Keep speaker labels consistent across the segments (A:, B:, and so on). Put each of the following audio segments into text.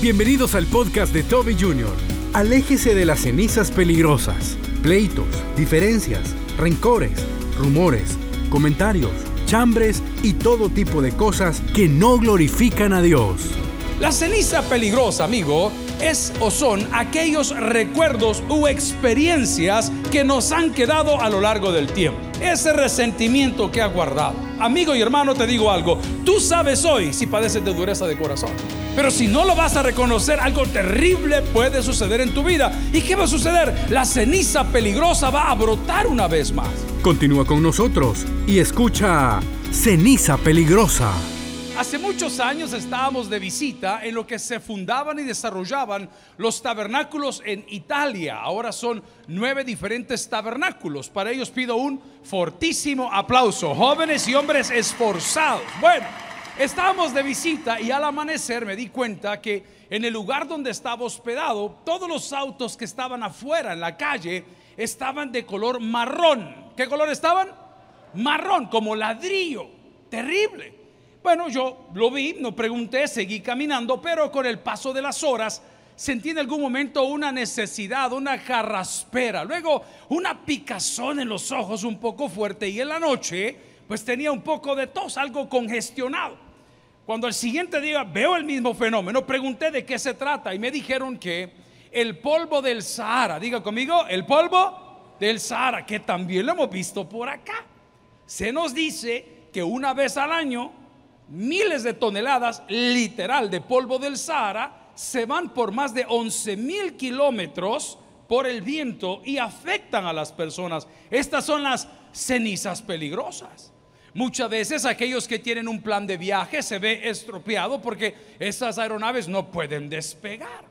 A: Bienvenidos al podcast de Toby Jr. Aléjese de las cenizas peligrosas, pleitos, diferencias, rencores, rumores, comentarios, chambres y todo tipo de cosas que no glorifican a Dios.
B: La ceniza peligrosa, amigo, es o son aquellos recuerdos u experiencias que nos han quedado a lo largo del tiempo. Ese resentimiento que ha guardado. Amigo y hermano, te digo algo. Tú sabes hoy si padeces de dureza de corazón. Pero si no lo vas a reconocer, algo terrible puede suceder en tu vida. ¿Y qué va a suceder? La ceniza peligrosa va a brotar una vez más.
A: Continúa con nosotros y escucha Ceniza Peligrosa.
B: Hace muchos años estábamos de visita en lo que se fundaban y desarrollaban los tabernáculos en Italia. Ahora son nueve diferentes tabernáculos. Para ellos pido un fortísimo aplauso. Jóvenes y hombres esforzados. Bueno, estábamos de visita y al amanecer me di cuenta que en el lugar donde estaba hospedado, todos los autos que estaban afuera en la calle estaban de color marrón. ¿Qué color estaban? Marrón, como ladrillo. Terrible. Bueno, yo lo vi, no pregunté, seguí caminando, pero con el paso de las horas sentí en algún momento una necesidad, una carraspera, luego una picazón en los ojos un poco fuerte y en la noche pues tenía un poco de tos, algo congestionado. Cuando al siguiente día veo el mismo fenómeno, pregunté de qué se trata y me dijeron que el polvo del Sahara, diga conmigo, el polvo del Sahara, que también lo hemos visto por acá. Se nos dice que una vez al año miles de toneladas literal de polvo del Sahara se van por más de 11 mil kilómetros por el viento y afectan a las personas. Estas son las cenizas peligrosas. Muchas veces aquellos que tienen un plan de viaje se ve estropeado porque esas aeronaves no pueden despegar.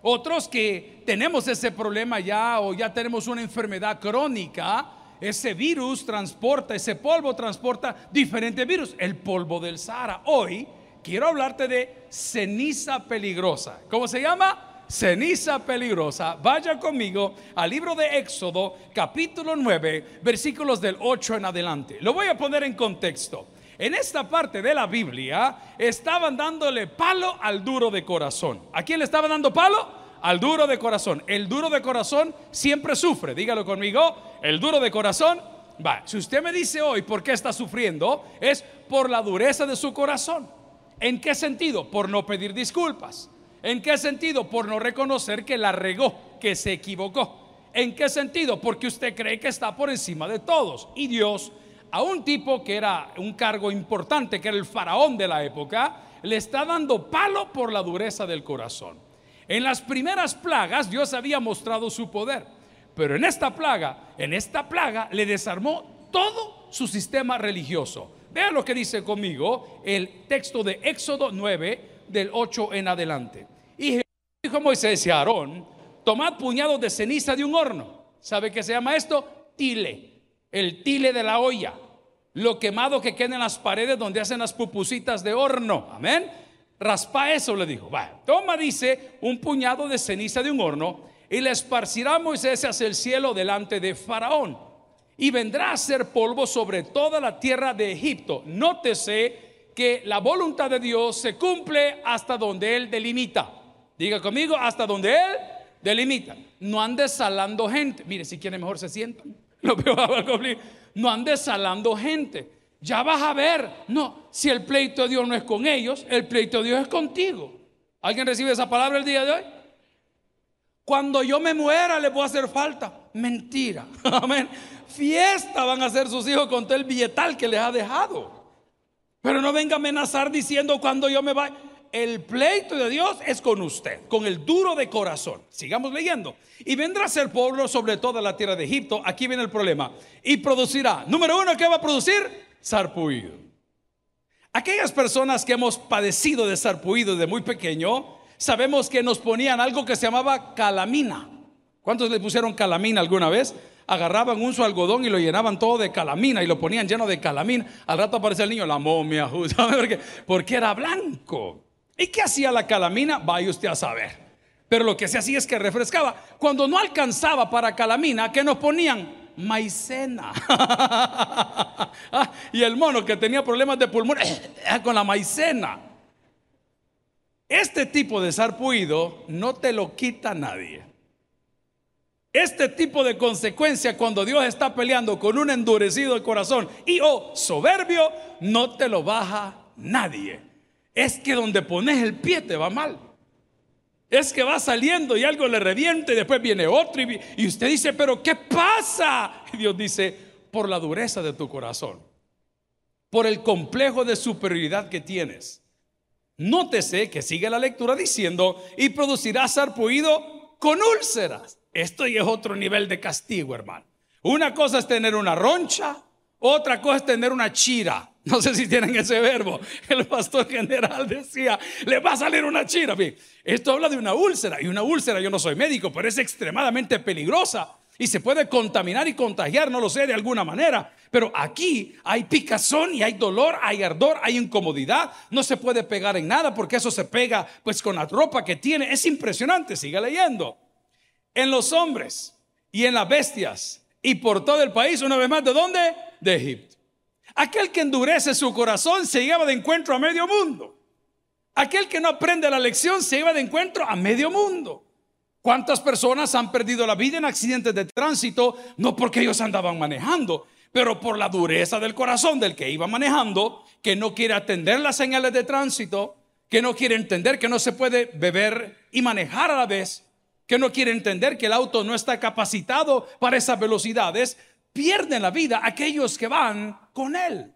B: Otros que tenemos ese problema ya o ya tenemos una enfermedad crónica, ese virus transporta, ese polvo transporta diferentes virus. El polvo del Sahara. Hoy quiero hablarte de ceniza peligrosa. ¿Cómo se llama? Ceniza peligrosa. Vaya conmigo al libro de Éxodo, capítulo 9, versículos del 8 en adelante. Lo voy a poner en contexto. En esta parte de la Biblia estaban dándole palo al duro de corazón. ¿A quién le estaban dando palo? al duro de corazón. El duro de corazón siempre sufre, dígalo conmigo, el duro de corazón, va, si usted me dice hoy por qué está sufriendo, es por la dureza de su corazón. ¿En qué sentido? Por no pedir disculpas. ¿En qué sentido? Por no reconocer que la regó, que se equivocó. ¿En qué sentido? Porque usted cree que está por encima de todos. Y Dios, a un tipo que era un cargo importante, que era el faraón de la época, le está dando palo por la dureza del corazón. En las primeras plagas Dios había mostrado su poder, pero en esta plaga, en esta plaga le desarmó todo su sistema religioso. Vean lo que dice conmigo el texto de Éxodo 9 del 8 en adelante. Dijo Moisés y Aarón, tomad puñados de ceniza de un horno. ¿Sabe qué se llama esto? Tile, el tile de la olla, lo quemado que queda en las paredes donde hacen las pupusitas de horno. Amén raspa eso, le dijo. Va, toma, dice, un puñado de ceniza de un horno y le esparcirá Moisés hacia el cielo delante de Faraón. Y vendrá a ser polvo sobre toda la tierra de Egipto. Nótese que la voluntad de Dios se cumple hasta donde Él delimita. Diga conmigo, hasta donde Él delimita. No ande salando gente. Mire, si quiere mejor se sientan. Lo veo No ande salando gente ya vas a ver. No, si el pleito de Dios no es con ellos, el pleito de Dios es contigo. ¿Alguien recibe esa palabra el día de hoy? Cuando yo me muera le voy a hacer falta. Mentira. Amén. Fiesta van a hacer sus hijos con todo el billetal que les ha dejado. Pero no venga a amenazar diciendo cuando yo me vaya. El pleito de Dios es con usted, con el duro de corazón. Sigamos leyendo. Y vendrá a ser pueblo sobre toda la tierra de Egipto. Aquí viene el problema. Y producirá. Número uno, ¿qué va a producir? sarpullido. Aquellas personas que hemos padecido de sarpullido desde muy pequeño, sabemos que nos ponían algo que se llamaba calamina. ¿Cuántos le pusieron calamina alguna vez? Agarraban un su algodón y lo llenaban todo de calamina y lo ponían lleno de calamina. Al rato aparece el niño, la momia, ¿sabe Porque era blanco. ¿Y qué hacía la calamina? Vaya usted a saber. Pero lo que se hacía es que refrescaba. Cuando no alcanzaba para calamina, ¿qué nos ponían? maicena. Ah, y el mono que tenía problemas de pulmón con la maicena. Este tipo de sarpuido no te lo quita nadie. Este tipo de consecuencia cuando Dios está peleando con un endurecido corazón y o oh, soberbio, no te lo baja nadie. Es que donde pones el pie te va mal. Es que va saliendo y algo le reviente y después viene otro y, y usted dice, pero ¿qué pasa? Y Dios dice, por la dureza de tu corazón, por el complejo de superioridad que tienes. Nótese que sigue la lectura diciendo, y producirá sarpuido con úlceras. Esto ya es otro nivel de castigo, hermano. Una cosa es tener una roncha, otra cosa es tener una chira. No sé si tienen ese verbo. El pastor general decía, le va a salir una chira. Esto habla de una úlcera. Y una úlcera, yo no soy médico, pero es extremadamente peligrosa. Y se puede contaminar y contagiar, no lo sé, de alguna manera. Pero aquí hay picazón y hay dolor, hay ardor, hay incomodidad. No se puede pegar en nada porque eso se pega pues con la ropa que tiene. Es impresionante, siga leyendo en los hombres y en las bestias y por todo el país, una vez más, ¿de dónde? De Egipto. Aquel que endurece su corazón se lleva de encuentro a medio mundo. Aquel que no aprende la lección se lleva de encuentro a medio mundo. ¿Cuántas personas han perdido la vida en accidentes de tránsito? No porque ellos andaban manejando, pero por la dureza del corazón del que iba manejando, que no quiere atender las señales de tránsito, que no quiere entender que no se puede beber y manejar a la vez, que no quiere entender que el auto no está capacitado para esas velocidades, pierden la vida aquellos que van con él.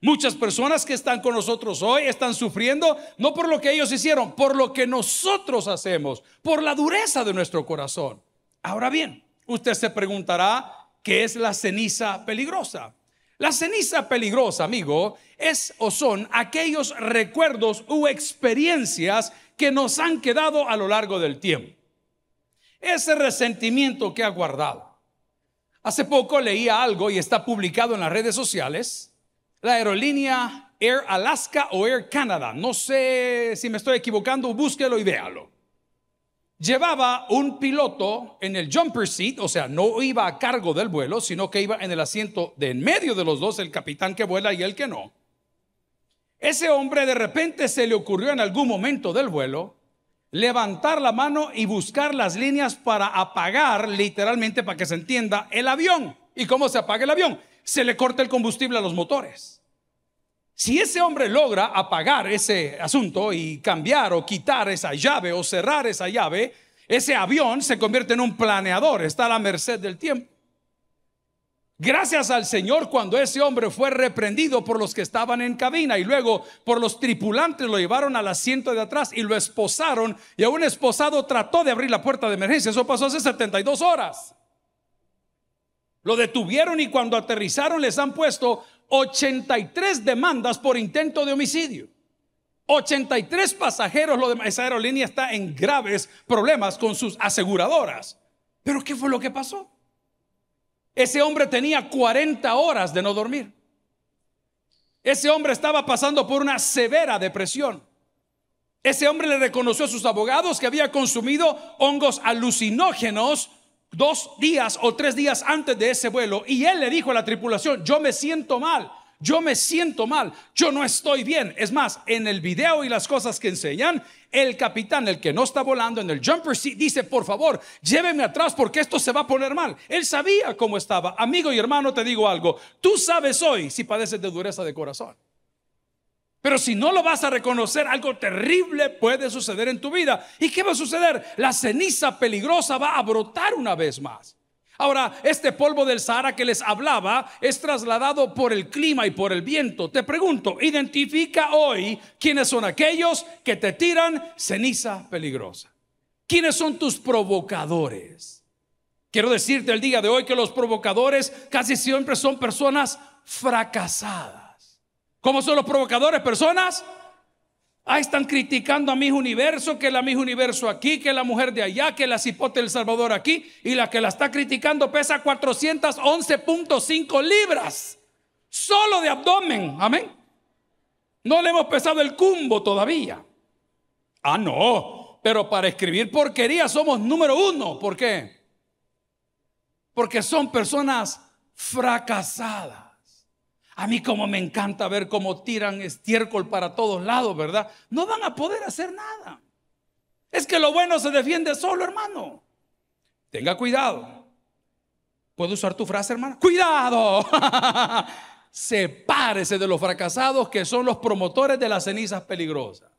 B: Muchas personas que están con nosotros hoy están sufriendo no por lo que ellos hicieron, por lo que nosotros hacemos, por la dureza de nuestro corazón. Ahora bien, usted se preguntará, ¿qué es la ceniza peligrosa? La ceniza peligrosa, amigo, es o son aquellos recuerdos u experiencias que nos han quedado a lo largo del tiempo ese resentimiento que ha guardado. Hace poco leía algo y está publicado en las redes sociales. La aerolínea Air Alaska o Air Canada, no sé si me estoy equivocando, búsquelo y véalo. Llevaba un piloto en el jumper seat, o sea, no iba a cargo del vuelo, sino que iba en el asiento de en medio de los dos, el capitán que vuela y el que no. Ese hombre de repente se le ocurrió en algún momento del vuelo levantar la mano y buscar las líneas para apagar, literalmente para que se entienda, el avión. ¿Y cómo se apaga el avión? Se le corta el combustible a los motores. Si ese hombre logra apagar ese asunto y cambiar o quitar esa llave o cerrar esa llave, ese avión se convierte en un planeador, está a la merced del tiempo. Gracias al Señor cuando ese hombre fue reprendido por los que estaban en cabina y luego por los tripulantes lo llevaron al asiento de atrás y lo esposaron y a un esposado trató de abrir la puerta de emergencia. Eso pasó hace 72 horas. Lo detuvieron y cuando aterrizaron les han puesto 83 demandas por intento de homicidio. 83 pasajeros, lo de, esa aerolínea está en graves problemas con sus aseguradoras. Pero ¿qué fue lo que pasó? Ese hombre tenía 40 horas de no dormir. Ese hombre estaba pasando por una severa depresión. Ese hombre le reconoció a sus abogados que había consumido hongos alucinógenos dos días o tres días antes de ese vuelo. Y él le dijo a la tripulación, yo me siento mal yo me siento mal, yo no estoy bien. Es más, en el video y las cosas que enseñan, el capitán, el que no está volando en el jumper seat, dice, por favor, lléveme atrás porque esto se va a poner mal. Él sabía cómo estaba. Amigo y hermano, te digo algo, tú sabes hoy si padeces de dureza de corazón. Pero si no lo vas a reconocer, algo terrible puede suceder en tu vida. ¿Y qué va a suceder? La ceniza peligrosa va a brotar una vez más. Ahora, este polvo del Sahara que les hablaba es trasladado por el clima y por el viento. Te pregunto, identifica hoy quiénes son aquellos que te tiran ceniza peligrosa. ¿Quiénes son tus provocadores? Quiero decirte el día de hoy que los provocadores casi siempre son personas fracasadas. ¿Cómo son los provocadores? Personas Ahí están criticando a mi universo, que la mi universo aquí, que la mujer de allá, que la cipote del Salvador aquí, y la que la está criticando pesa 411.5 libras, solo de abdomen, amén. No le hemos pesado el cumbo todavía. Ah, no, pero para escribir porquería somos número uno. ¿Por qué? Porque son personas fracasadas. A mí como me encanta ver cómo tiran estiércol para todos lados, ¿verdad? No van a poder hacer nada. Es que lo bueno se defiende solo, hermano. Tenga cuidado. ¿Puedo usar tu frase, hermano? Cuidado. Sepárese de los fracasados que son los promotores de las cenizas peligrosas.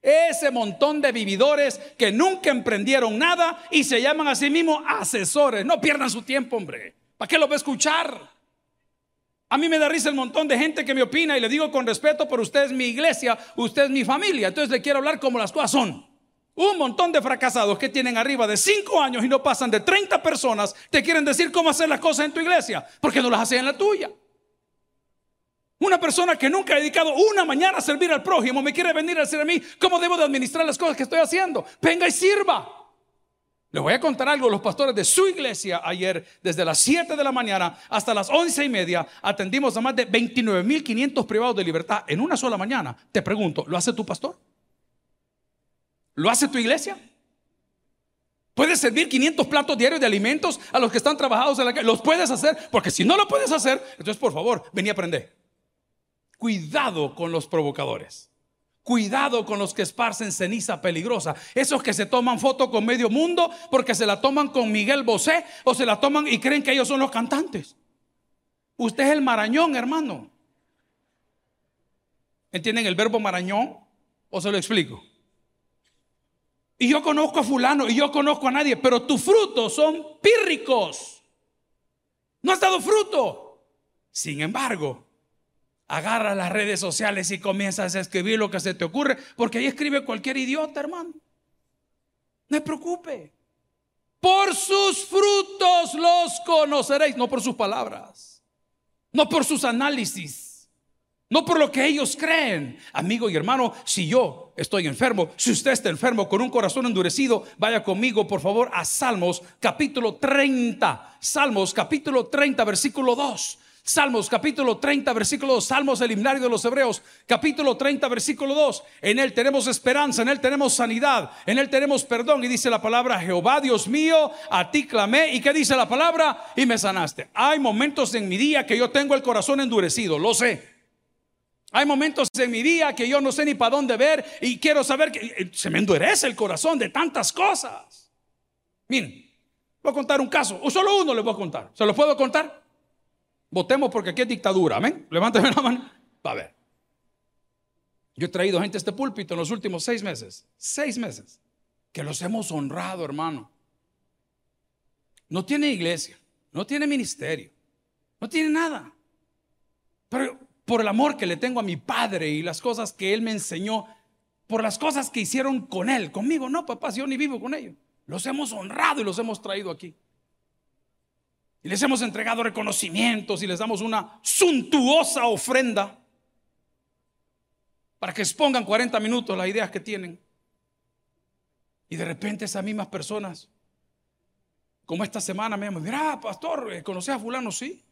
B: Ese montón de vividores que nunca emprendieron nada y se llaman a sí mismos asesores. No pierdan su tiempo, hombre. ¿Para qué lo va a escuchar? A mí me da risa el montón de gente que me opina y le digo con respeto, pero usted es mi iglesia, usted es mi familia, entonces le quiero hablar como las cosas son. Un montón de fracasados que tienen arriba de 5 años y no pasan de 30 personas te quieren decir cómo hacer las cosas en tu iglesia, porque no las hacen en la tuya. Una persona que nunca ha dedicado una mañana a servir al prójimo me quiere venir a decir a mí cómo debo de administrar las cosas que estoy haciendo. Venga y sirva. Les voy a contar algo, los pastores de su iglesia ayer, desde las 7 de la mañana hasta las 11 y media, atendimos a más de 29.500 privados de libertad en una sola mañana. Te pregunto, ¿lo hace tu pastor? ¿Lo hace tu iglesia? ¿Puedes servir 500 platos diarios de alimentos a los que están trabajados en la calle? ¿Los puedes hacer? Porque si no lo puedes hacer, entonces por favor, vení a aprender. Cuidado con los provocadores. Cuidado con los que esparcen ceniza peligrosa. Esos que se toman foto con medio mundo porque se la toman con Miguel Bosé o se la toman y creen que ellos son los cantantes. Usted es el marañón, hermano. ¿Entienden el verbo marañón? ¿O se lo explico? Y yo conozco a fulano y yo conozco a nadie, pero tus frutos son pírricos. No has dado fruto. Sin embargo, agarra las redes sociales y comienzas a escribir lo que se te ocurre, porque ahí escribe cualquier idiota, hermano. No se preocupe. Por sus frutos los conoceréis, no por sus palabras, no por sus análisis, no por lo que ellos creen. Amigo y hermano, si yo estoy enfermo, si usted está enfermo con un corazón endurecido, vaya conmigo por favor a Salmos capítulo 30. Salmos capítulo 30, versículo 2. Salmos capítulo 30, versículo 2. Salmos el himnario de los Hebreos, capítulo 30, versículo 2. En él tenemos esperanza, en él tenemos sanidad, en él tenemos perdón. Y dice la palabra, Jehová Dios mío, a ti clamé. ¿Y qué dice la palabra? Y me sanaste. Hay momentos en mi día que yo tengo el corazón endurecido, lo sé. Hay momentos en mi día que yo no sé ni para dónde ver y quiero saber que eh, se me endurece el corazón de tantas cosas. Miren, voy a contar un caso, o solo uno les voy a contar. ¿Se lo puedo contar? Votemos porque aquí es dictadura. Amén. Levántame la mano. Va a ver. Yo he traído gente a este púlpito en los últimos seis meses. Seis meses. Que los hemos honrado, hermano. No tiene iglesia. No tiene ministerio. No tiene nada. Pero por el amor que le tengo a mi padre y las cosas que él me enseñó, por las cosas que hicieron con él, conmigo, no, papá, si yo ni vivo con ellos. Los hemos honrado y los hemos traído aquí. Y les hemos entregado reconocimientos y les damos una suntuosa ofrenda para que expongan 40 minutos las ideas que tienen. Y de repente esas mismas personas, como esta semana me llaman, mira, pastor, eh, ¿conoces a fulano? Sí.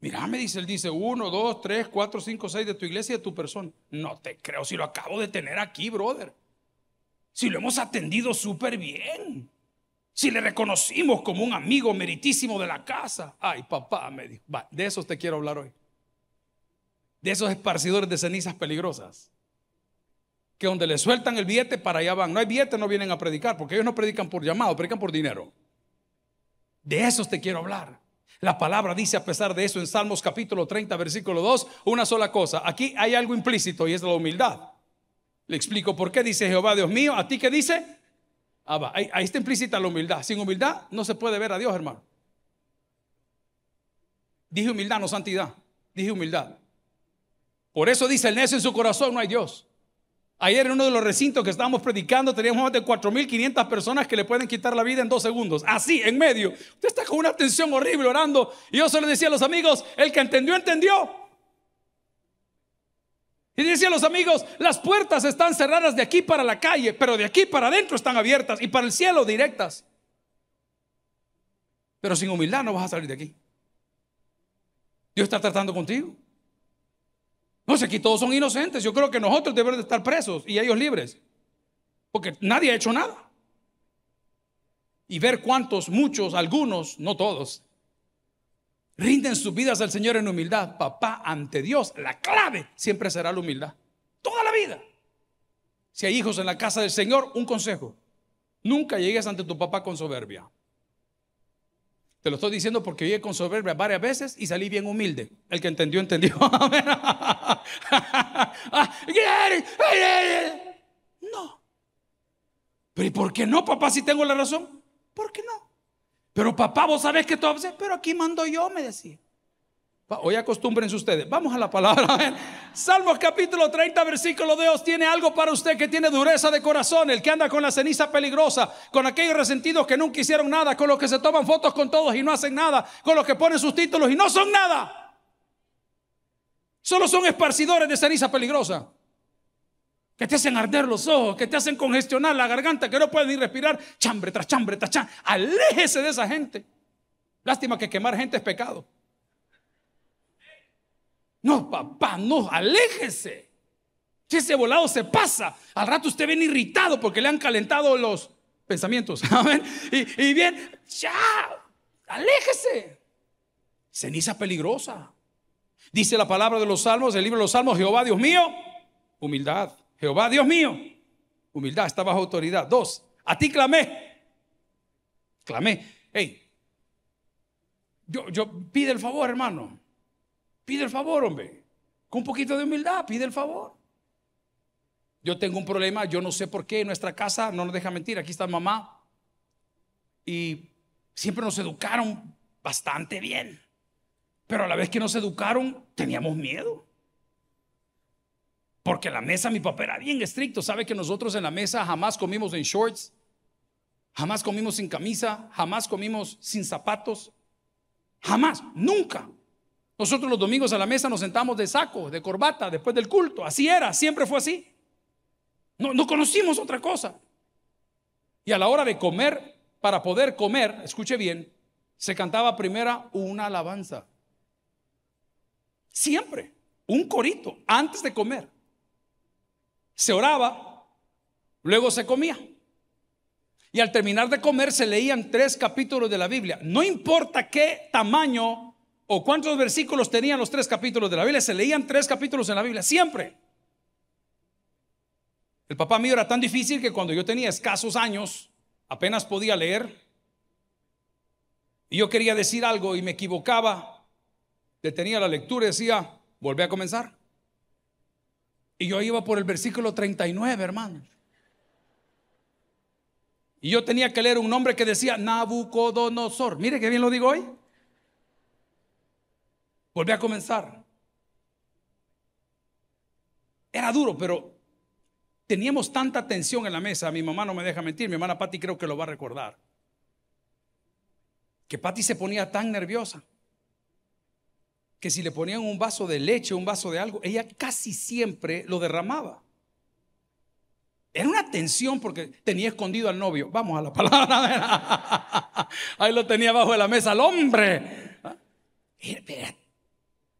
B: Mira, me dice, él dice, uno, dos, tres, cuatro, cinco, seis de tu iglesia y de tu persona. No te creo, si lo acabo de tener aquí, brother. Si lo hemos atendido súper bien. Si le reconocimos como un amigo meritísimo de la casa. Ay, papá, me dijo. de esos te quiero hablar hoy. De esos esparcidores de cenizas peligrosas. Que donde le sueltan el billete, para allá van. No hay billete, no vienen a predicar, porque ellos no predican por llamado, predican por dinero. De esos te quiero hablar. La palabra dice a pesar de eso en Salmos capítulo 30, versículo 2, una sola cosa. Aquí hay algo implícito y es la humildad. Le explico por qué dice Jehová Dios mío. ¿A ti qué dice? Ah, ahí, está implícita la humildad. Sin humildad no se puede ver a Dios, hermano. Dije humildad, no santidad. Dije humildad. Por eso dice el necio en su corazón, no hay Dios. Ayer en uno de los recintos que estábamos predicando teníamos más de 4.500 personas que le pueden quitar la vida en dos segundos. Así, en medio. Usted está con una tensión horrible orando. Y yo solo decía a los amigos, el que entendió, entendió. Y decía a los amigos, las puertas están cerradas de aquí para la calle, pero de aquí para adentro están abiertas y para el cielo directas. Pero sin humildad no vas a salir de aquí. Dios está tratando contigo. No sé, aquí todos son inocentes. Yo creo que nosotros debemos de estar presos y ellos libres. Porque nadie ha hecho nada. Y ver cuántos, muchos, algunos, no todos, rinden sus vidas al Señor en humildad. Papá, ante Dios, la clave siempre será la humildad. Toda la vida. Si hay hijos en la casa del Señor, un consejo. Nunca llegues ante tu papá con soberbia. Te lo estoy diciendo porque llegué con soberbia varias veces y salí bien humilde. El que entendió, entendió. no. Pero ¿y por qué no, papá, si tengo la razón? ¿Por qué no? Pero papá, vos sabés que tú pero aquí mando yo, me decía. Hoy acostúmbrense ustedes. Vamos a la palabra. Salmos capítulo 30, versículo 2. Tiene algo para usted que tiene dureza de corazón. El que anda con la ceniza peligrosa. Con aquellos resentidos que nunca hicieron nada. Con los que se toman fotos con todos y no hacen nada. Con los que ponen sus títulos y no son nada. Solo son esparcidores de ceniza peligrosa. Que te hacen arder los ojos. Que te hacen congestionar la garganta. Que no pueden ni respirar. Chambre tras chambre tras chambre. Aléjese de esa gente. Lástima que quemar gente es pecado. No, papá, no, aléjese. Si ese volado se pasa, al rato usted viene irritado porque le han calentado los pensamientos. Y, y bien, ya, aléjese. Ceniza peligrosa. Dice la palabra de los salmos, el libro de los salmos, Jehová Dios mío, humildad. Jehová Dios mío, humildad, está bajo autoridad. Dos, a ti clamé. Clamé. Hey, yo, yo pide el favor, hermano. Pide el favor, hombre. Con un poquito de humildad, pide el favor. Yo tengo un problema, yo no sé por qué en nuestra casa, no nos deja mentir, aquí está mamá. Y siempre nos educaron bastante bien. Pero a la vez que nos educaron, teníamos miedo. Porque la mesa mi papá era bien estricto. Sabe que nosotros en la mesa jamás comimos en shorts, jamás comimos sin camisa, jamás comimos sin zapatos. Jamás, nunca. Nosotros los domingos a la mesa nos sentamos de saco, de corbata, después del culto. Así era, siempre fue así. No, no conocimos otra cosa. Y a la hora de comer, para poder comer, escuche bien, se cantaba primero una alabanza. Siempre, un corito, antes de comer. Se oraba, luego se comía. Y al terminar de comer se leían tres capítulos de la Biblia. No importa qué tamaño o cuántos versículos tenían los tres capítulos de la Biblia. Se leían tres capítulos en la Biblia, siempre. El papá mío era tan difícil que cuando yo tenía escasos años, apenas podía leer, y yo quería decir algo y me equivocaba, detenía la lectura y decía, volví a comenzar. Y yo iba por el versículo 39, hermanos. Y yo tenía que leer un nombre que decía Nabucodonosor. Mire que bien lo digo hoy. Volví a comenzar. Era duro, pero teníamos tanta tensión en la mesa. Mi mamá no me deja mentir, mi hermana Patti creo que lo va a recordar. Que Patti se ponía tan nerviosa que si le ponían un vaso de leche, un vaso de algo, ella casi siempre lo derramaba. Era una tensión porque tenía escondido al novio. Vamos a la palabra. Ahí lo tenía bajo de la mesa, al hombre. Era,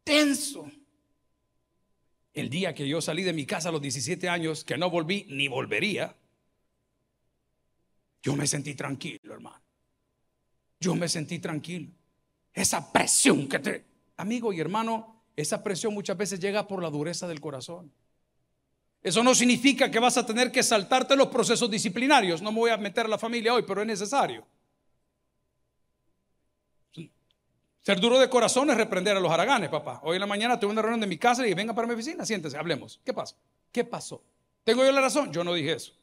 B: tenso. El día que yo salí de mi casa a los 17 años, que no volví ni volvería, yo me sentí tranquilo, hermano. Yo me sentí tranquilo. Esa presión que te... Amigo y hermano, esa presión muchas veces llega por la dureza del corazón. Eso no significa que vas a tener que saltarte los procesos disciplinarios. No me voy a meter a la familia hoy, pero es necesario. Ser duro de corazón es reprender a los haraganes, papá. Hoy en la mañana tuve una reunión de mi casa y dije, venga para mi oficina, siéntese, hablemos. ¿Qué pasa? ¿Qué pasó? ¿Tengo yo la razón? Yo no dije eso.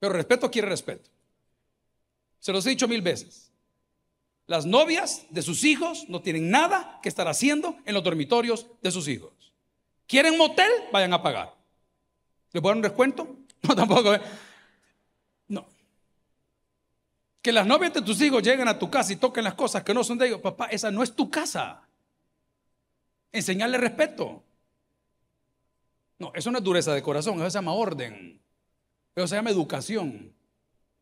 B: Pero respeto quiere respeto. Se los he dicho mil veces. Las novias de sus hijos no tienen nada que estar haciendo en los dormitorios de sus hijos. ¿Quieren motel? Vayan a pagar. ¿Les voy un descuento? No, tampoco. ¿eh? Que las novias de tus hijos lleguen a tu casa y toquen las cosas que no son de ellos. Papá, esa no es tu casa. Enseñarle respeto. No, eso no es dureza de corazón, eso se llama orden. Eso se llama educación.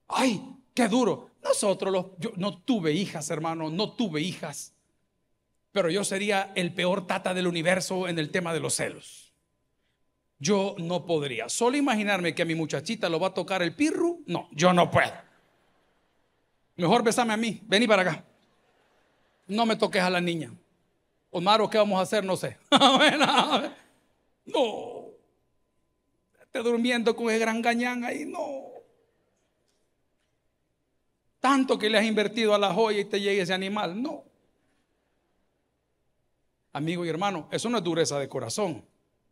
B: Ay, qué duro. Nosotros, yo no tuve hijas, hermano, no tuve hijas. Pero yo sería el peor tata del universo en el tema de los celos. Yo no podría. Solo imaginarme que a mi muchachita lo va a tocar el pirru, no, yo no puedo. Mejor besame a mí, vení para acá. No me toques a la niña. Omar, ¿qué vamos a hacer? No sé. no. Esté durmiendo con el gran gañán ahí. No. Tanto que le has invertido a la joya y te llegue ese animal. No. Amigo y hermano, eso no es dureza de corazón.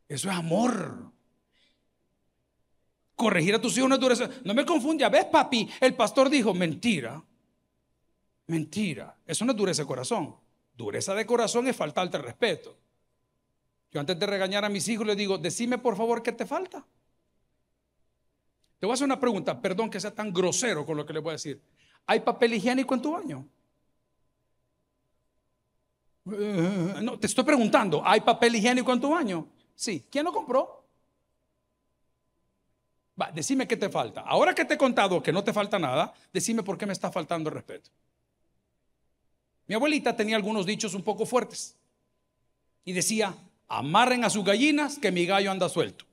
B: Eso es amor. Corregir a tus hijos no es dureza. No me confunda. ¿Ves, papi? El pastor dijo, mentira. Mentira. Eso no es dureza de corazón. Dureza de corazón es faltarte respeto. Yo antes de regañar a mis hijos les digo, decime por favor qué te falta. Te voy a hacer una pregunta, perdón que sea tan grosero con lo que le voy a decir. ¿Hay papel higiénico en tu baño? Eh, no, te estoy preguntando, ¿hay papel higiénico en tu baño? Sí. ¿Quién lo compró? Va, decime qué te falta. Ahora que te he contado que no te falta nada, decime por qué me está faltando respeto. Mi abuelita tenía algunos dichos un poco fuertes y decía, amarren a sus gallinas que mi gallo anda suelto.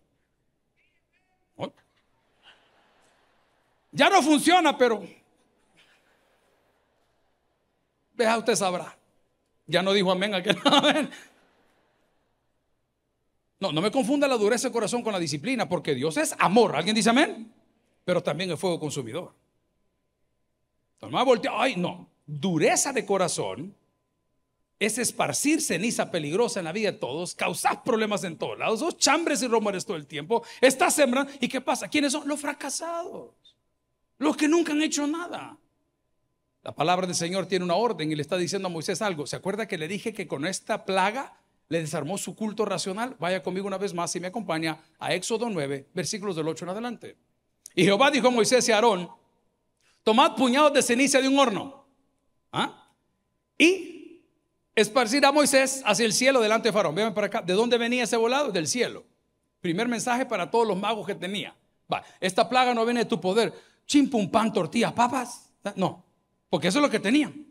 B: Ya no funciona, pero Deja usted sabrá. Ya no dijo amén aquel. No, no me confunda la dureza de corazón con la disciplina, porque Dios es amor. ¿Alguien dice amén? Pero también es fuego consumidor. Voltea, ay, no. Dureza de corazón es esparcir ceniza peligrosa en la vida de todos, causar problemas en todos lados, dos chambres y rumores todo el tiempo. Está sembrando. ¿Y qué pasa? ¿Quiénes son? Los fracasados. Los que nunca han hecho nada. La palabra del Señor tiene una orden y le está diciendo a Moisés algo. ¿Se acuerda que le dije que con esta plaga le desarmó su culto racional? Vaya conmigo una vez más y me acompaña a Éxodo 9, versículos del 8 en adelante. Y Jehová dijo a Moisés y a Aarón, tomad puñados de ceniza de un horno ¿ah? y esparcir a Moisés hacia el cielo delante de Faraón. Vean para acá, ¿de dónde venía ese volado? Del cielo. Primer mensaje para todos los magos que tenía. Va, esta plaga no viene de tu poder. Chimpum, pan, tortillas, papas. No, porque eso es lo que tenían.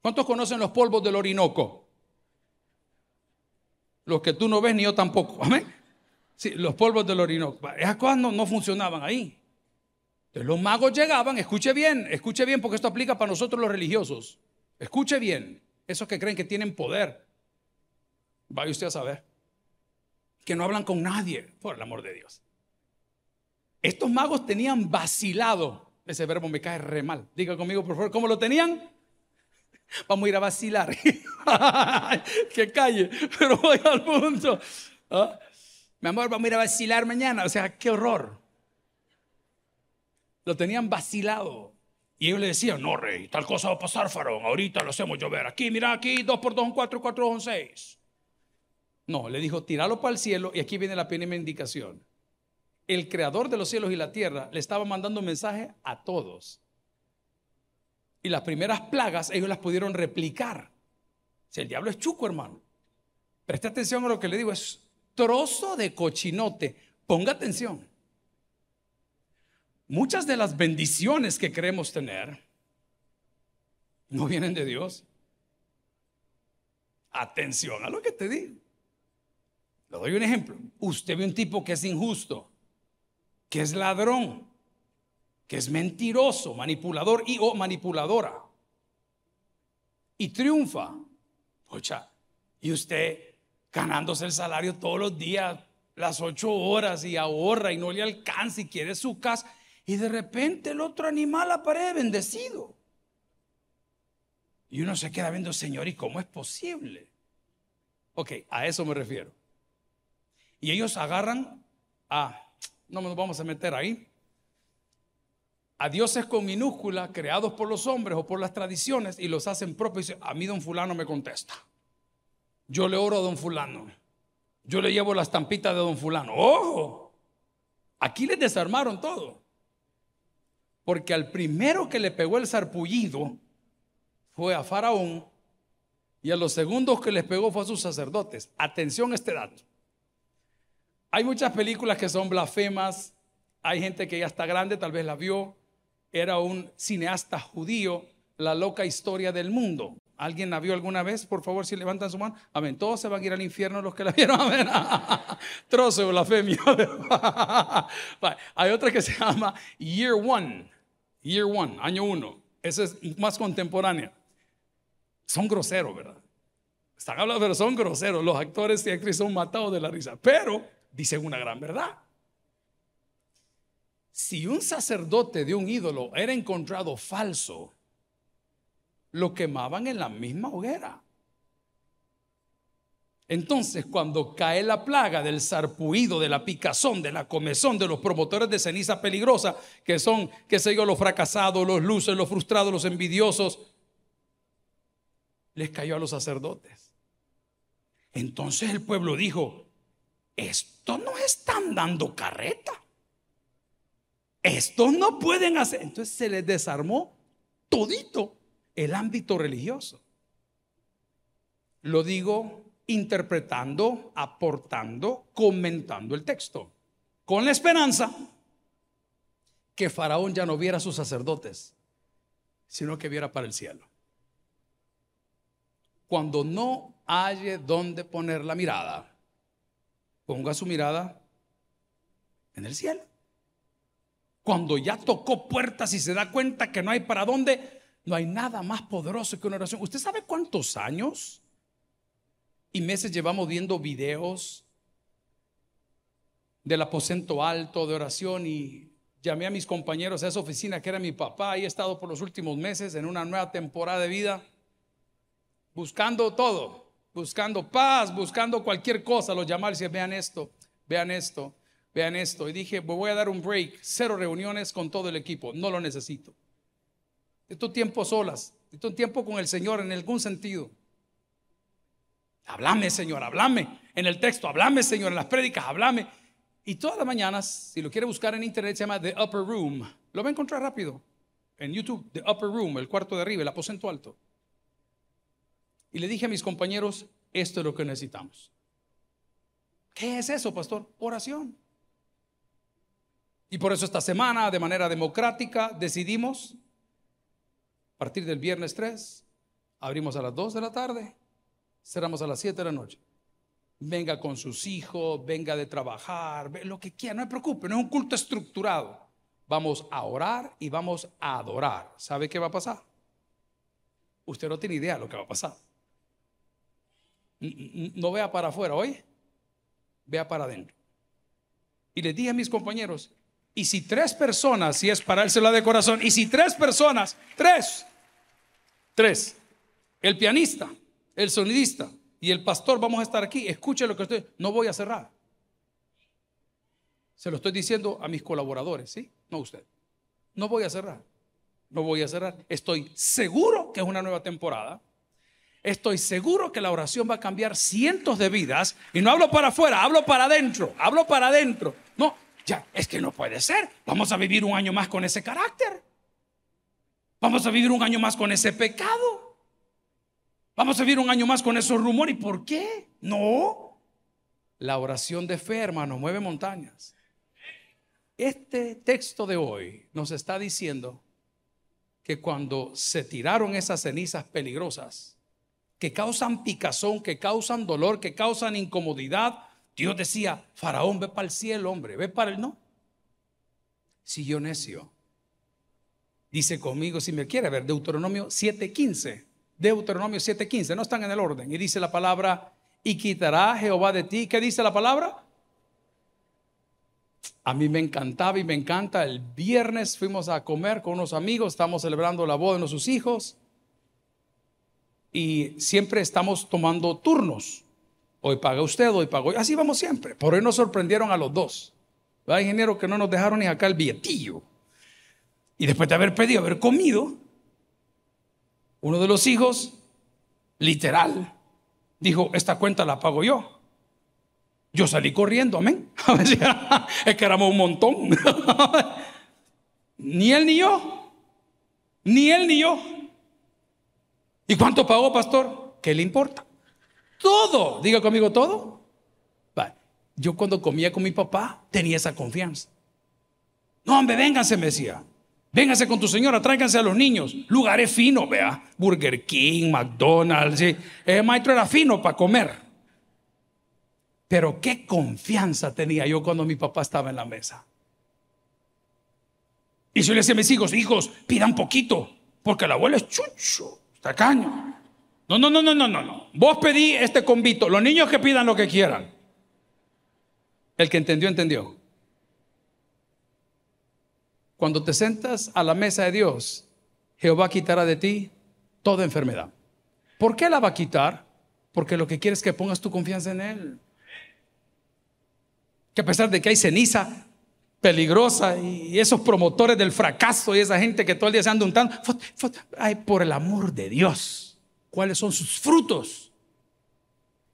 B: ¿Cuántos conocen los polvos del Orinoco? Los que tú no ves ni yo tampoco. Amén. Sí, los polvos del Orinoco. Esas cosas no, funcionaban ahí. Entonces los magos llegaban, escuche bien, escuche bien porque esto aplica para nosotros los religiosos. Escuche bien, esos que creen que tienen poder. Vaya usted a saber. Que no hablan con nadie, por el amor de Dios. Estos magos tenían vacilado ese verbo me cae re mal. Diga conmigo, por favor, ¿cómo lo tenían? Vamos a ir a vacilar. que calle, pero voy al punto. ¿Ah? Mi amor, vamos a ir a vacilar mañana. O sea, qué horror. Lo tenían vacilado. Y ellos le decían, no, rey, tal cosa va a pasar, faraón. Ahorita lo hacemos llover. Aquí, mira, aquí, dos por dos son cuatro, cuatro son seis. No, le dijo, tíralo para el cielo. Y aquí viene la primera indicación el creador de los cielos y la tierra le estaba mandando un mensaje a todos. Y las primeras plagas ellos las pudieron replicar. Si el diablo es chuco, hermano. Preste atención a lo que le digo, es trozo de cochinote. Ponga atención. Muchas de las bendiciones que queremos tener no vienen de Dios. Atención a lo que te digo. Le doy un ejemplo. Usted ve un tipo que es injusto que es ladrón, que es mentiroso, manipulador y o manipuladora. Y triunfa. Ocha, y usted ganándose el salario todos los días, las ocho horas y ahorra y no le alcanza y quiere su casa. Y de repente el otro animal aparece bendecido. Y uno se queda viendo, Señor, ¿y cómo es posible? Ok, a eso me refiero. Y ellos agarran a no nos vamos a meter ahí. A dioses con minúscula, creados por los hombres o por las tradiciones, y los hacen propios. A mí don fulano me contesta. Yo le oro a don fulano. Yo le llevo la estampita de don fulano. ¡Ojo! Aquí les desarmaron todo. Porque al primero que le pegó el sarpullido fue a Faraón y a los segundos que les pegó fue a sus sacerdotes. Atención a este dato. Hay muchas películas que son blasfemas. Hay gente que ya está grande, tal vez la vio. Era un cineasta judío, La loca historia del mundo. ¿Alguien la vio alguna vez? Por favor, si levantan su mano. Amén. Todos se van a ir al infierno los que la vieron. Amén. Trozo de blasfemia. Hay otra que se llama Year One. Year One, año uno. Esa es más contemporánea. Son groseros, ¿verdad? Están hablando, pero son groseros. Los actores y actrices son matados de la risa. Pero dicen una gran verdad. Si un sacerdote de un ídolo era encontrado falso, lo quemaban en la misma hoguera. Entonces, cuando cae la plaga del sarpuido, de la picazón, de la comezón, de los promotores de ceniza peligrosa, que son, qué sé yo, los fracasados, los luces, los frustrados, los envidiosos, les cayó a los sacerdotes. Entonces el pueblo dijo, esto no están dando carreta. Estos no pueden hacer. Entonces se les desarmó todito el ámbito religioso. Lo digo interpretando, aportando, comentando el texto, con la esperanza que Faraón ya no viera a sus sacerdotes, sino que viera para el cielo. Cuando no haya donde poner la mirada, ponga su mirada en el cielo. Cuando ya tocó puertas y se da cuenta que no hay para dónde, no hay nada más poderoso que una oración. ¿Usted sabe cuántos años y meses llevamos viendo videos del aposento alto de oración y llamé a mis compañeros a esa oficina que era mi papá y he estado por los últimos meses en una nueva temporada de vida buscando todo, buscando paz, buscando cualquier cosa. Los llamé y decía, vean esto, vean esto vean esto. Y dije, voy a dar un break, cero reuniones con todo el equipo, no lo necesito. Esto tiempo solas, esto tiempo con el Señor en algún sentido. Háblame, Señor, háblame. En el texto, háblame, Señor, en las prédicas, háblame. Y todas las mañanas, si lo quiere buscar en internet, se llama The Upper Room. Lo va a encontrar rápido. En YouTube, The Upper Room, el cuarto de arriba, el aposento alto. Y le dije a mis compañeros, esto es lo que necesitamos. ¿Qué es eso, pastor? Oración. Y por eso esta semana, de manera democrática, decidimos, a partir del viernes 3, abrimos a las 2 de la tarde, cerramos a las 7 de la noche. Venga con sus hijos, venga de trabajar, lo que quiera, no se preocupe, no es un culto estructurado. Vamos a orar y vamos a adorar. ¿Sabe qué va a pasar? Usted no tiene idea de lo que va a pasar. No vea para afuera, hoy, vea para adentro. Y les dije a mis compañeros, y si tres personas, si es parársela de corazón, y si tres personas, tres, tres, el pianista, el sonidista y el pastor vamos a estar aquí, escuche lo que estoy, no voy a cerrar. Se lo estoy diciendo a mis colaboradores, ¿sí? No usted. No voy a cerrar. No voy a cerrar. Estoy seguro que es una nueva temporada. Estoy seguro que la oración va a cambiar cientos de vidas. Y no hablo para afuera, hablo para adentro. Hablo para adentro. No, ya, es que no puede ser. Vamos a vivir un año más con ese carácter. Vamos a vivir un año más con ese pecado. Vamos a vivir un año más con esos rumores. ¿Y por qué? No. La oración de fe, hermano, mueve montañas. Este texto de hoy nos está diciendo que cuando se tiraron esas cenizas peligrosas, que causan picazón, que causan dolor, que causan incomodidad, Dios decía, Faraón, ve para el cielo, hombre, ve para el no. Siguió necio. Dice conmigo, si me quiere ver, Deuteronomio 7:15. Deuteronomio 7:15, no están en el orden. Y dice la palabra, y quitará Jehová de ti. ¿Qué dice la palabra? A mí me encantaba y me encanta. El viernes fuimos a comer con unos amigos, estamos celebrando la boda de nuestros hijos. Y siempre estamos tomando turnos. Hoy paga usted, hoy pago yo. Así vamos siempre. Por hoy nos sorprendieron a los dos. Hay ingeniero que no nos dejaron ni acá el billetillo. Y después de haber pedido, haber comido, uno de los hijos, literal, dijo, esta cuenta la pago yo. Yo salí corriendo, amén. es que éramos un montón. ni él ni yo. Ni él ni yo. ¿Y cuánto pagó, pastor? ¿Qué le importa? Todo. Diga conmigo todo. Yo cuando comía con mi papá tenía esa confianza. No, hombre, vénganse, me decía. Vénganse con tu señora, tráiganse a los niños. Lugares finos, vea. Burger King, McDonald's. El maestro era fino para comer. Pero qué confianza tenía yo cuando mi papá estaba en la mesa. Y yo le decía a mis hijos, hijos, pidan poquito. Porque el abuelo es chucho, tacaño. No, no, no, no, no, no. Vos pedí este convito. Los niños que pidan lo que quieran. El que entendió, entendió. Cuando te sentas a la mesa de Dios, Jehová quitará de ti toda enfermedad. ¿Por qué la va a quitar? Porque lo que quiere es que pongas tu confianza en Él. Que a pesar de que hay ceniza peligrosa y esos promotores del fracaso y esa gente que todo el día se anda untando, ay, por el amor de Dios, ¿cuáles son sus frutos?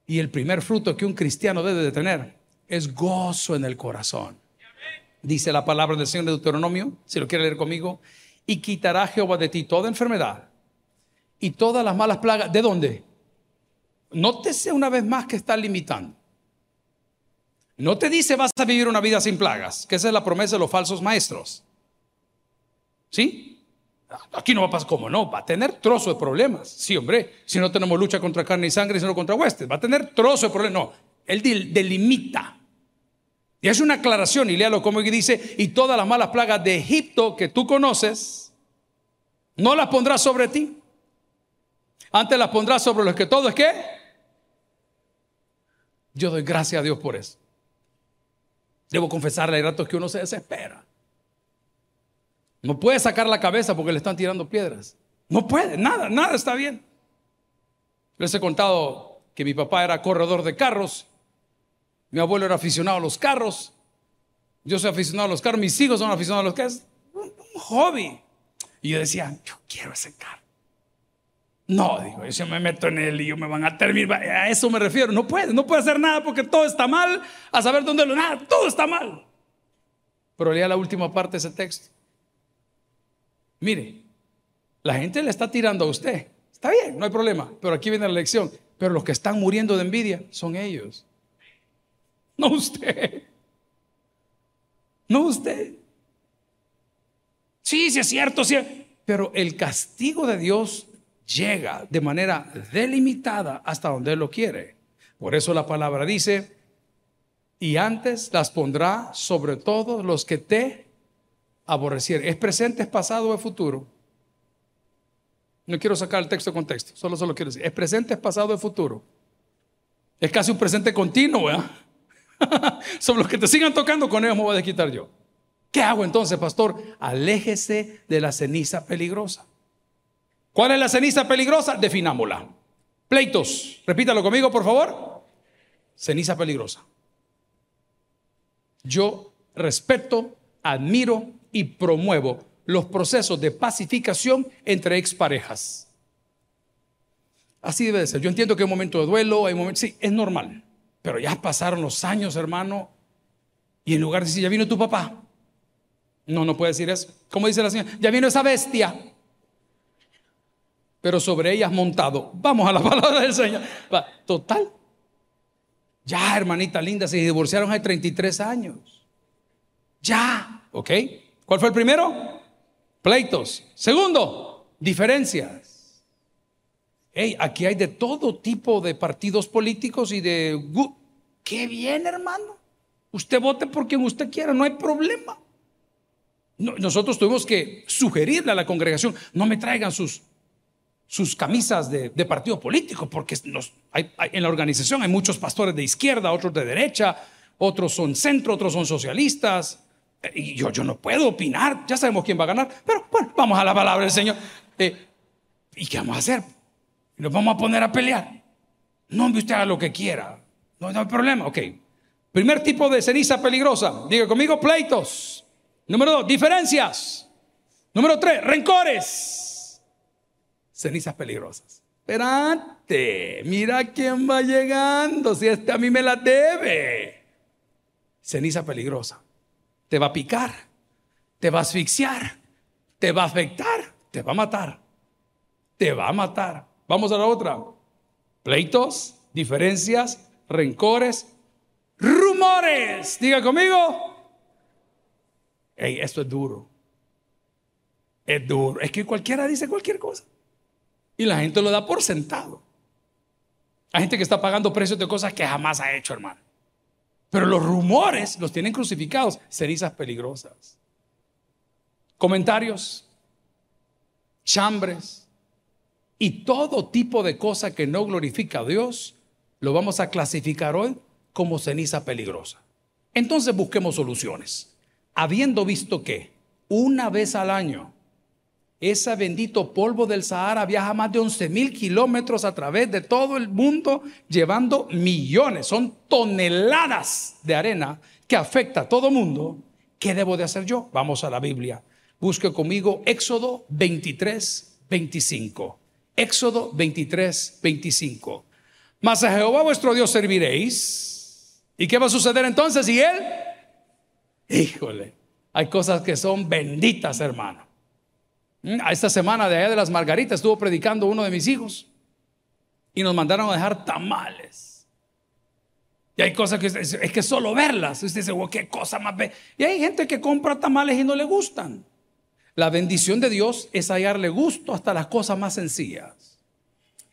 B: Y el primer fruto que un cristiano debe de tener es gozo en el corazón. Dice la palabra del Señor de Deuteronomio, si lo quiere leer conmigo, y quitará Jehová de ti toda enfermedad y todas las malas plagas. ¿De dónde? Nótese una vez más que está limitando. No te dice vas a vivir una vida sin plagas, que esa es la promesa de los falsos maestros. ¿Sí? Aquí no va a pasar, ¿cómo no? Va a tener trozo de problemas. Sí, hombre, si no tenemos lucha contra carne y sangre, sino contra huestes. Va a tener trozo de problemas. No, él delimita. Y es una aclaración, y léalo como dice, y todas las malas plagas de Egipto que tú conoces, no las pondrás sobre ti. Antes las pondrás sobre los que todo es que. Yo doy gracias a Dios por eso. Debo confesarle, hay ratos que uno se desespera. No puede sacar la cabeza porque le están tirando piedras. No puede, nada, nada está bien. Les he contado que mi papá era corredor de carros, mi abuelo era aficionado a los carros, yo soy aficionado a los carros, mis hijos son aficionados a los carros, un, hobby. Y yo decía, yo quiero ese carro. No, digo, yo me meto en él y yo me van a terminar. A eso me refiero. No puede, no puede hacer nada porque todo está mal. A saber dónde lo nada, todo está mal. Pero lea la última parte de ese texto. Mire, la gente le está tirando a usted. Está bien, no hay problema. Pero aquí viene la lección. Pero los que están muriendo de envidia son ellos. No usted. No usted. Sí, sí es cierto, sí. Pero el castigo de Dios llega de manera delimitada hasta donde Él lo quiere. Por eso la palabra dice, y antes las pondrá sobre todos los que te aborrecieren. Es presente, es pasado, es futuro. No quiero sacar el texto de contexto, solo solo quiero decir, es presente, es pasado, es futuro. Es casi un presente continuo, ¿verdad? Sobre los que te sigan tocando, con ellos me voy a quitar yo. ¿Qué hago entonces, pastor? Aléjese de la ceniza peligrosa. ¿Cuál es la ceniza peligrosa? Definámosla. Pleitos. Repítalo conmigo, por favor. Ceniza peligrosa. Yo respeto, admiro y promuevo los procesos de pacificación entre exparejas. Así debe de ser. Yo entiendo que hay un momento de duelo, hay momentos, sí, es normal. Pero ya pasaron los años, hermano, y en lugar de decir, ya vino tu papá. No, no puede decir eso. Como dice la señora, ya vino esa bestia pero sobre ellas montado. Vamos a la palabra del Señor. Total. Ya, hermanita linda, se divorciaron hace 33 años. Ya, ¿ok? ¿Cuál fue el primero? Pleitos. Segundo, diferencias. Hey, aquí hay de todo tipo de partidos políticos y de... Qué bien, hermano. Usted vote por quien usted quiera, no hay problema. nosotros tuvimos que sugerirle a la congregación, no me traigan sus sus camisas de, partido político, porque en la organización hay muchos pastores de izquierda, otros de derecha, otros son centro, otros son socialistas. Y yo, yo no puedo opinar, ya sabemos quién va a ganar, pero bueno, vamos a la palabra del Señor. Eh, ¿Y qué vamos a hacer? ¿Nos vamos a poner a pelear? No, usted haga lo que quiera, no, no hay problema, ok. Primer tipo de ceniza peligrosa, diga conmigo, pleitos. Número dos, diferencias. Número tres, rencores cenizas peligrosas. Espérate, mira quién va llegando, si este a mí me la debe. Ceniza peligrosa. Te va a picar, te va a asfixiar, te va a afectar, te va a matar. Te va a matar. Vamos a la otra. Pleitos, diferencias, rencores, rumores. Diga conmigo. Hey, esto es duro. Es duro. Es que cualquiera dice cualquier cosa. Y la gente lo da por sentado. Hay gente que está pagando precios de cosas que jamás ha hecho, hermano. Pero los rumores los tienen crucificados, cenizas peligrosas. Comentarios. chambres y todo tipo de cosa que no glorifica a Dios, lo vamos a clasificar hoy como ceniza peligrosa. Entonces busquemos soluciones. Habiendo visto que una vez al año ese bendito polvo del Sahara viaja más de 11 mil kilómetros a través de todo el mundo, llevando millones, son toneladas de arena que afecta a todo mundo. ¿Qué debo de hacer yo? Vamos a la Biblia. Busque conmigo Éxodo 23, 25. Éxodo 23, 25. Mas a Jehová vuestro Dios serviréis. ¿Y qué va a suceder entonces? ¿Y él? Híjole, hay cosas que son benditas, hermano. Mm, esta semana de allá de las Margaritas estuvo predicando uno de mis hijos y nos mandaron a dejar tamales. Y hay cosas que es que solo verlas. Usted dice, qué cosa más ve. Y hay gente que compra tamales y no le gustan. La bendición de Dios es hallarle gusto hasta las cosas más sencillas.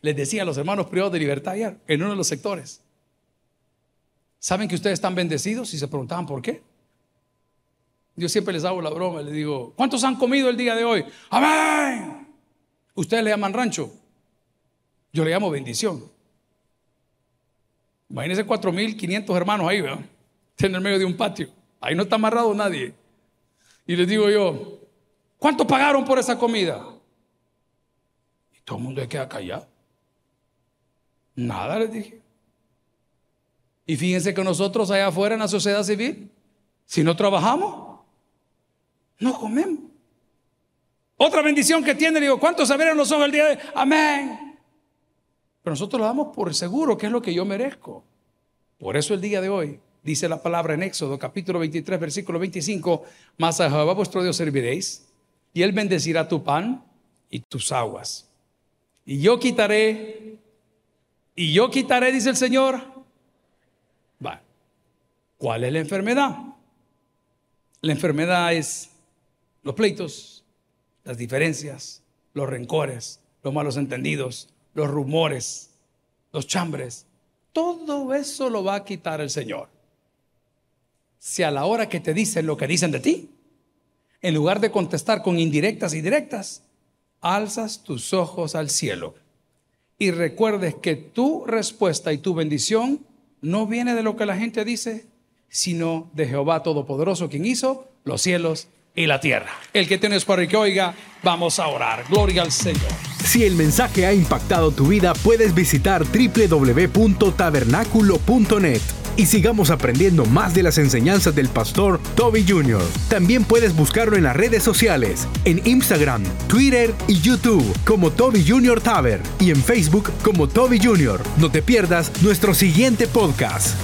B: Les decía a los hermanos privados de libertad ayer, en uno de los sectores. ¿Saben que ustedes están bendecidos? Y se preguntaban por qué. Yo siempre les hago la broma, les digo, ¿cuántos han comido el día de hoy? Amén. Ustedes le llaman rancho. Yo le llamo bendición. Imagínense 4.500 hermanos ahí, ¿verdad? En el medio de un patio. Ahí no está amarrado nadie. Y les digo yo, ¿cuánto pagaron por esa comida? Y todo el mundo se queda callado. Nada les dije. Y fíjense que nosotros allá afuera en la sociedad civil, si no trabajamos, no comemos. Otra bendición que tiene, digo, ¿cuántos abrieron los ojos el día de Amén? Pero nosotros lo damos por seguro, que es lo que yo merezco. Por eso el día de hoy, dice la palabra en Éxodo, capítulo 23, versículo 25, más a Jehová vuestro Dios serviréis, y él bendecirá tu pan y tus aguas. Y yo quitaré, y yo quitaré, dice el Señor. Va. ¿Cuál es la enfermedad? La enfermedad es los pleitos, las diferencias, los rencores, los malos entendidos, los rumores, los chambres, todo eso lo va a quitar el Señor. Si a la hora que te dicen lo que dicen de ti, en lugar de contestar con indirectas y directas, alzas tus ojos al cielo y recuerdes que tu respuesta y tu bendición no viene de lo que la gente dice, sino de Jehová Todopoderoso, quien hizo los cielos y la tierra. El que tienes para que oiga, vamos a orar. Gloria al Señor.
A: Si el mensaje ha impactado tu vida, puedes visitar www.tabernaculo.net y sigamos aprendiendo más de las enseñanzas del pastor Toby Jr. También puedes buscarlo en las redes sociales, en Instagram, Twitter y YouTube como Toby Jr. Taber y en Facebook como Toby Jr. No te pierdas nuestro siguiente podcast.